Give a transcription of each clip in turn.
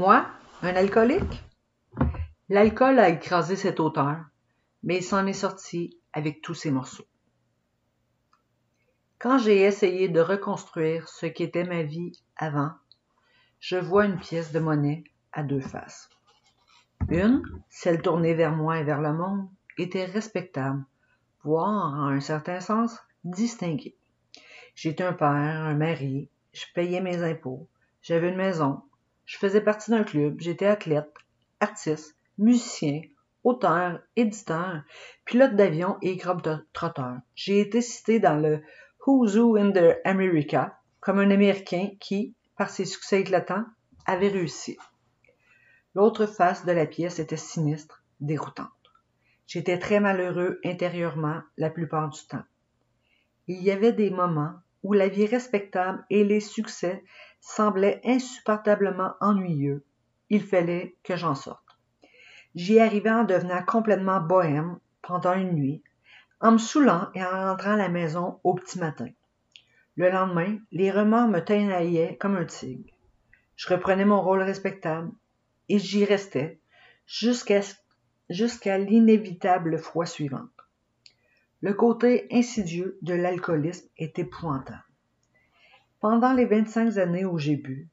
Moi, un alcoolique? L'alcool a écrasé cet auteur, mais il s'en est sorti avec tous ses morceaux. Quand j'ai essayé de reconstruire ce qu'était ma vie avant, je vois une pièce de monnaie à deux faces. Une, celle tournée vers moi et vers le monde, était respectable, voire, en un certain sens, distinguée. J'étais un père, un mari, je payais mes impôts, j'avais une maison, je faisais partie d'un club, j'étais athlète, artiste, musicien, auteur, éditeur, pilote d'avion et globe-trotteur. J'ai été cité dans le Who's Who in the America comme un Américain qui, par ses succès éclatants, avait réussi. L'autre face de la pièce était sinistre, déroutante. J'étais très malheureux intérieurement la plupart du temps. Il y avait des moments où la vie respectable et les succès semblaient insupportablement ennuyeux. Il fallait que j'en sorte. J'y arrivais en devenant complètement bohème pendant une nuit, en me saoulant et en rentrant à la maison au petit matin. Le lendemain, les remords me tenaillait comme un tigre. Je reprenais mon rôle respectable et j'y restais jusqu'à jusqu'à l'inévitable fois suivante. Le côté insidieux de l'alcoolisme est épouvantable. Pendant les 25 années où j'ai bu,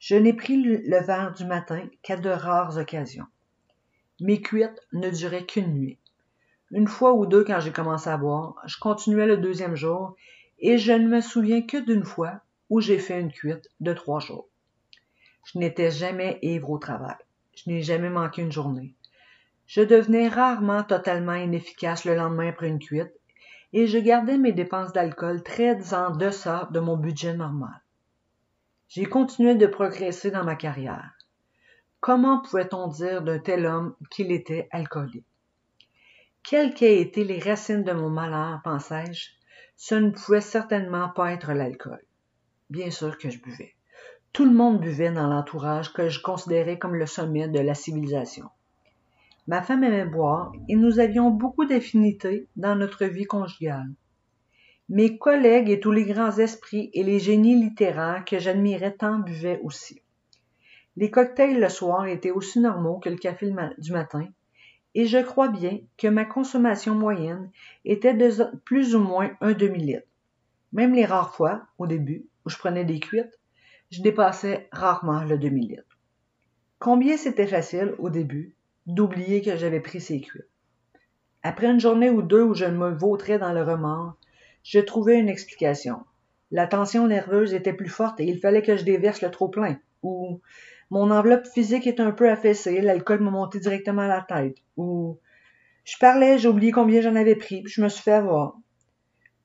je n'ai pris le verre du matin qu'à de rares occasions. Mes cuites ne duraient qu'une nuit. Une fois ou deux quand j'ai commencé à boire, je continuais le deuxième jour et je ne me souviens que d'une fois où j'ai fait une cuite de trois jours. Je n'étais jamais ivre au travail. Je n'ai jamais manqué une journée. Je devenais rarement totalement inefficace le lendemain après une cuite et je gardais mes dépenses d'alcool très en deçà de mon budget normal. J'ai continué de progresser dans ma carrière. Comment pouvait-on dire d'un tel homme qu'il était alcoolique? Quelles qu'aient été les racines de mon malheur, pensais-je, ce ne pouvait certainement pas être l'alcool. Bien sûr que je buvais. Tout le monde buvait dans l'entourage que je considérais comme le sommet de la civilisation. Ma femme aimait boire et nous avions beaucoup d'affinités dans notre vie conjugale. Mes collègues et tous les grands esprits et les génies littéraires que j'admirais tant buvaient aussi. Les cocktails le soir étaient aussi normaux que le café du matin, et je crois bien que ma consommation moyenne était de plus ou moins un demi-litre. Même les rares fois, au début, où je prenais des cuites, je dépassais rarement le demi-litre. Combien c'était facile, au début, d'oublier que j'avais pris ces cuites. Après une journée ou deux où je me vautrais dans le remords, je trouvais une explication. La tension nerveuse était plus forte et il fallait que je déverse le trop plein. Ou mon enveloppe physique est un peu affaissée, l'alcool m'a monté directement à la tête. Ou je parlais, j'ai oublié combien j'en avais pris, puis je me suis fait avoir.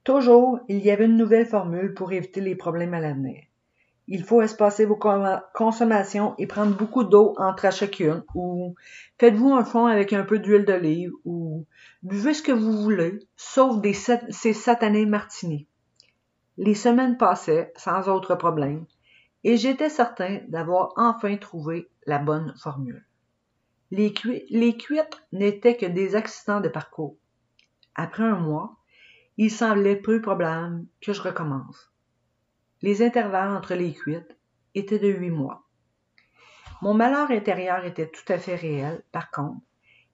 Toujours, il y avait une nouvelle formule pour éviter les problèmes à l'avenir. Il faut espacer vos consommations et prendre beaucoup d'eau entre chacune, ou faites-vous un fond avec un peu d'huile d'olive, ou buvez ce que vous voulez, sauf ces satanés martinis. Les semaines passaient sans autre problème, et j'étais certain d'avoir enfin trouvé la bonne formule. Les, les cuites n'étaient que des accidents de parcours. Après un mois, il semblait peu probable que je recommence. Les intervalles entre les cuites étaient de huit mois. Mon malheur intérieur était tout à fait réel, par contre,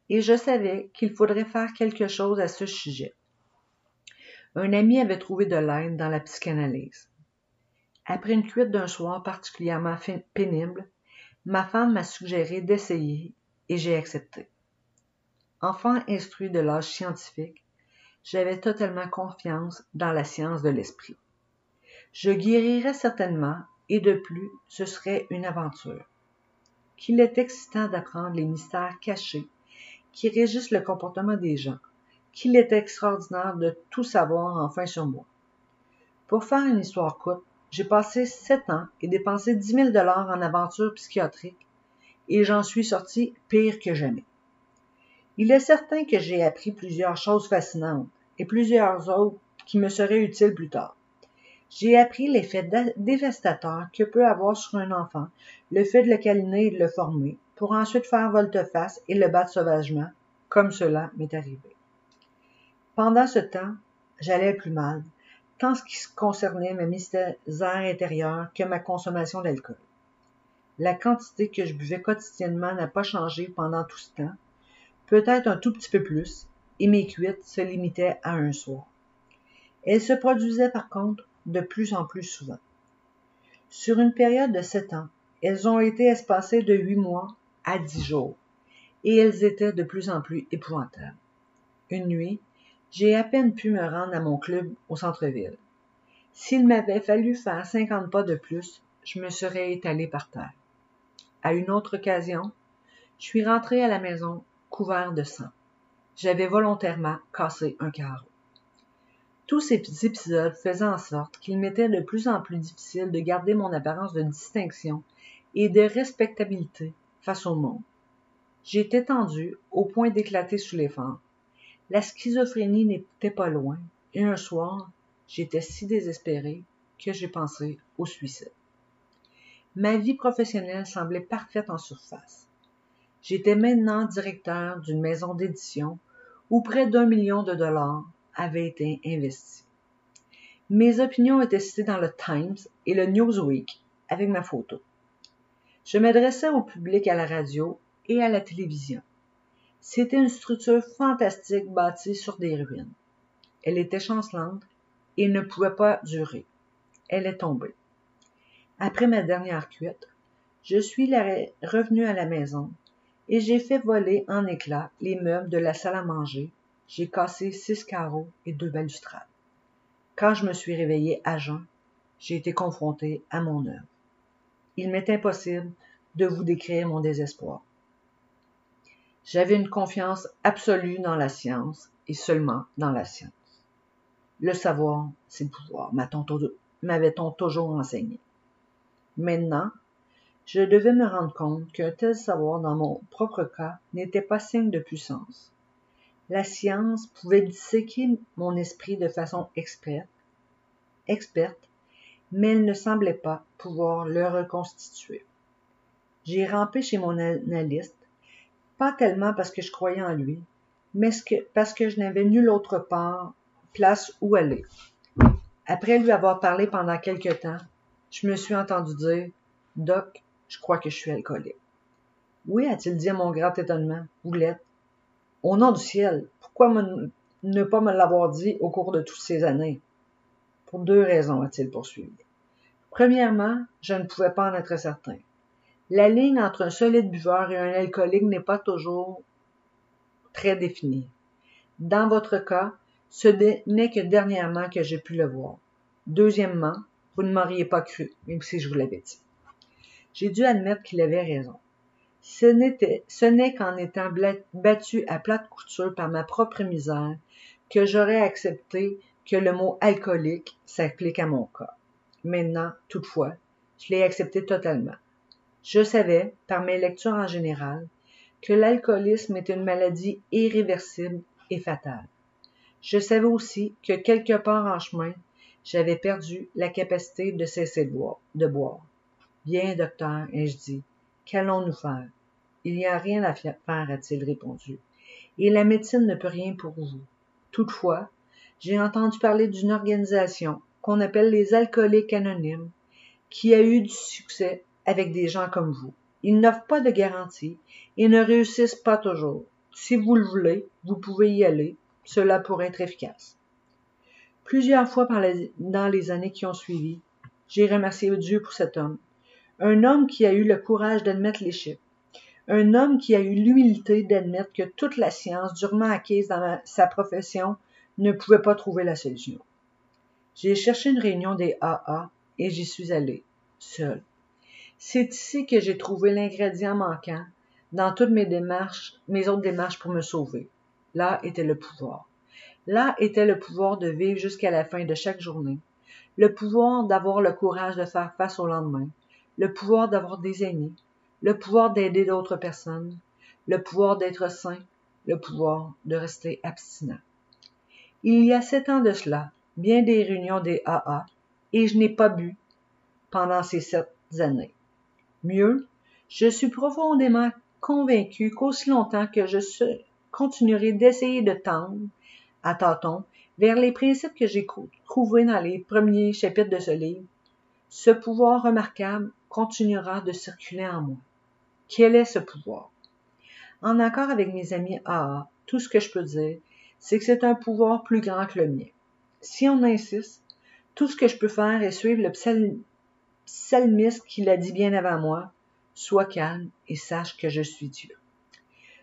et je savais qu'il faudrait faire quelque chose à ce sujet. Un ami avait trouvé de l'aide dans la psychanalyse. Après une cuite d'un soir particulièrement pénible, ma femme m'a suggéré d'essayer et j'ai accepté. Enfant instruit de l'âge scientifique, j'avais totalement confiance dans la science de l'esprit. Je guérirais certainement, et de plus, ce serait une aventure. Qu'il est excitant d'apprendre les mystères cachés qui régissent le comportement des gens, qu'il est extraordinaire de tout savoir enfin sur moi. Pour faire une histoire courte, j'ai passé sept ans et dépensé dix mille dollars en aventures psychiatriques et j'en suis sorti pire que jamais. Il est certain que j'ai appris plusieurs choses fascinantes et plusieurs autres qui me seraient utiles plus tard. J'ai appris l'effet dévastateur que peut avoir sur un enfant le fait de le câliner et de le former, pour ensuite faire volte-face et le battre sauvagement, comme cela m'est arrivé. Pendant ce temps, j'allais plus mal, tant ce qui concernait ma misère intérieure que ma consommation d'alcool. La quantité que je buvais quotidiennement n'a pas changé pendant tout ce temps, peut-être un tout petit peu plus, et mes cuites se limitaient à un soir. Elles se produisaient par contre de plus en plus souvent. Sur une période de sept ans, elles ont été espacées de huit mois à dix jours, et elles étaient de plus en plus épouvantables. Une nuit, j'ai à peine pu me rendre à mon club au centre-ville. S'il m'avait fallu faire cinquante pas de plus, je me serais étalé par terre. À une autre occasion, je suis rentré à la maison couvert de sang. J'avais volontairement cassé un carreau. Tous ces épisodes faisaient en sorte qu'il m'était de plus en plus difficile de garder mon apparence de distinction et de respectabilité face au monde. J'étais tendu au point d'éclater sous l'effort. La schizophrénie n'était pas loin, et un soir, j'étais si désespéré que j'ai pensé au suicide. Ma vie professionnelle semblait parfaite en surface. J'étais maintenant directeur d'une maison d'édition où près d'un million de dollars avaient été investis. Mes opinions étaient citées dans le Times et le Newsweek avec ma photo. Je m'adressais au public à la radio et à la télévision. C'était une structure fantastique bâtie sur des ruines. Elle était chancelante et ne pouvait pas durer. Elle est tombée. Après ma dernière cuite, je suis revenu à la maison et j'ai fait voler en éclats les meubles de la salle à manger. J'ai cassé six carreaux et deux balustrades. Quand je me suis réveillé à jeun, j'ai été confronté à mon œuvre. Il m'est impossible de vous décrire mon désespoir. J'avais une confiance absolue dans la science et seulement dans la science. Le savoir, c'est le pouvoir, m'avait-on toujours enseigné. Maintenant, je devais me rendre compte qu'un tel savoir dans mon propre cas n'était pas signe de puissance. La science pouvait disséquer mon esprit de façon experte, experte, mais elle ne semblait pas pouvoir le reconstituer. J'ai rampé chez mon analyste, pas tellement parce que je croyais en lui, mais parce que je n'avais nulle autre part, place où aller. Après lui avoir parlé pendant quelque temps, je me suis entendu dire Doc, je crois que je suis alcoolique. Oui, a-t-il dit à mon grand étonnement. Boulette. Au nom du ciel, pourquoi ne pas me l'avoir dit au cours de toutes ces années? Pour deux raisons, a-t-il poursuivi. Premièrement, je ne pouvais pas en être certain. La ligne entre un solide buveur et un alcoolique n'est pas toujours très définie. Dans votre cas, ce n'est que dernièrement que j'ai pu le voir. Deuxièmement, vous ne m'auriez pas cru, même si je vous l'avais dit. J'ai dû admettre qu'il avait raison. Ce n'est qu'en étant battu à plate couture par ma propre misère que j'aurais accepté que le mot alcoolique s'applique à mon cas. Maintenant, toutefois, je l'ai accepté totalement. Je savais, par mes lectures en général, que l'alcoolisme est une maladie irréversible et fatale. Je savais aussi que quelque part en chemin, j'avais perdu la capacité de cesser. De boire. Bien, docteur, ai-je dit, qu'allons-nous faire? Il n'y a rien à faire, a-t-il répondu, et la médecine ne peut rien pour vous. Toutefois, j'ai entendu parler d'une organisation qu'on appelle les alcooliques anonymes, qui a eu du succès avec des gens comme vous. Ils n'offrent pas de garantie et ne réussissent pas toujours. Si vous le voulez, vous pouvez y aller. Cela pourrait être efficace. Plusieurs fois dans les années qui ont suivi, j'ai remercié Dieu pour cet homme. Un homme qui a eu le courage d'admettre l'échec. Un homme qui a eu l'humilité d'admettre que toute la science durement acquise dans sa profession ne pouvait pas trouver la solution. J'ai cherché une réunion des AA et j'y suis allé, seul. C'est ici que j'ai trouvé l'ingrédient manquant dans toutes mes démarches, mes autres démarches pour me sauver. Là était le pouvoir. Là était le pouvoir de vivre jusqu'à la fin de chaque journée, le pouvoir d'avoir le courage de faire face au lendemain, le pouvoir d'avoir des amis, le pouvoir d'aider d'autres personnes, le pouvoir d'être sain, le pouvoir de rester abstinent. Il y a sept ans de cela, bien des réunions des AA, et je n'ai pas bu pendant ces sept années. Mieux, je suis profondément convaincu qu'aussi longtemps que je continuerai d'essayer de tendre, à tâtons, vers les principes que j'ai trouvés dans les premiers chapitres de ce livre, ce pouvoir remarquable continuera de circuler en moi. Quel est ce pouvoir? En accord avec mes amis AA, tout ce que je peux dire, c'est que c'est un pouvoir plus grand que le mien. Si on insiste, tout ce que je peux faire est suivre le psalmiste qui l'a dit bien avant moi, sois calme et sache que je suis Dieu.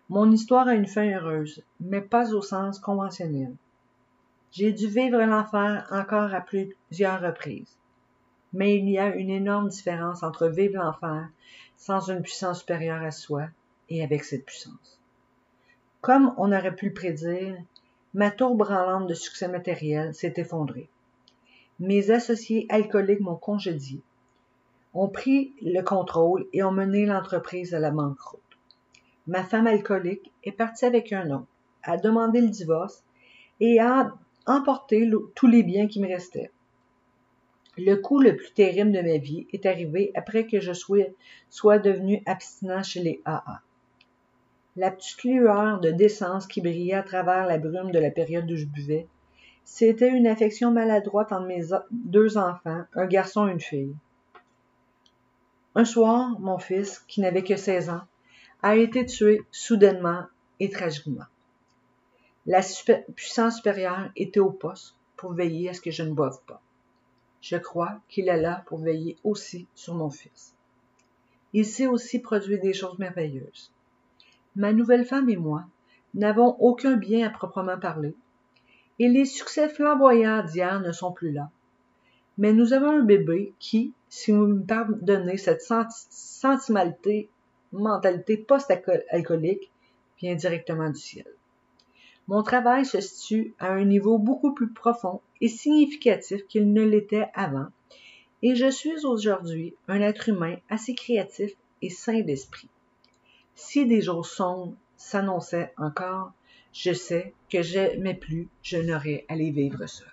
Mon histoire a une fin heureuse, mais pas au sens conventionnel. J'ai dû vivre l'enfer encore à plusieurs reprises. Mais il y a une énorme différence entre vivre l'enfer sans une puissance supérieure à soi et avec cette puissance. Comme on aurait pu le prédire, ma tour branlante de succès matériel s'est effondrée. Mes associés alcooliques m'ont congédié, ont pris le contrôle et ont mené l'entreprise à la banqueroute. Ma femme alcoolique est partie avec un homme, a demandé le divorce et a emporté tous les biens qui me restaient. Le coup le plus terrible de ma vie est arrivé après que je sois, devenu abstinent chez les AA. La petite lueur de décence qui brillait à travers la brume de la période où je buvais, c'était une affection maladroite entre mes deux enfants, un garçon et une fille. Un soir, mon fils, qui n'avait que 16 ans, a été tué soudainement et tragiquement. La puissance supérieure était au poste pour veiller à ce que je ne boive pas. Je crois qu'il est là pour veiller aussi sur mon fils. Il sait aussi produire des choses merveilleuses. Ma nouvelle femme et moi n'avons aucun bien à proprement parler, et les succès flamboyants d'hier ne sont plus là. Mais nous avons un bébé qui, si vous me pardonnez cette sentimentalité, mentalité post-alcoolique, vient directement du ciel. Mon travail se situe à un niveau beaucoup plus profond et significatif qu'il ne l'était avant, et je suis aujourd'hui un être humain assez créatif et sain d'esprit. Si des jours sombres s'annonçaient encore, je sais que jamais plus je n'aurai à les vivre seul.